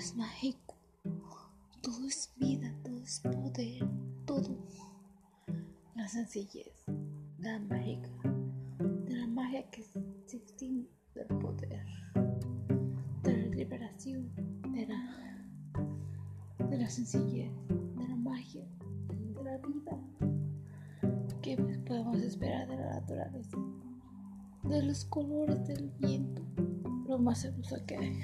es mágico, todo es vida, todo es poder, todo. La sencillez, la mágica, de la magia que existe del poder, de la liberación, de la, de la sencillez, de la magia, de la vida. ¿Qué podemos esperar de la naturaleza? De los colores del viento, lo más hermoso que hay.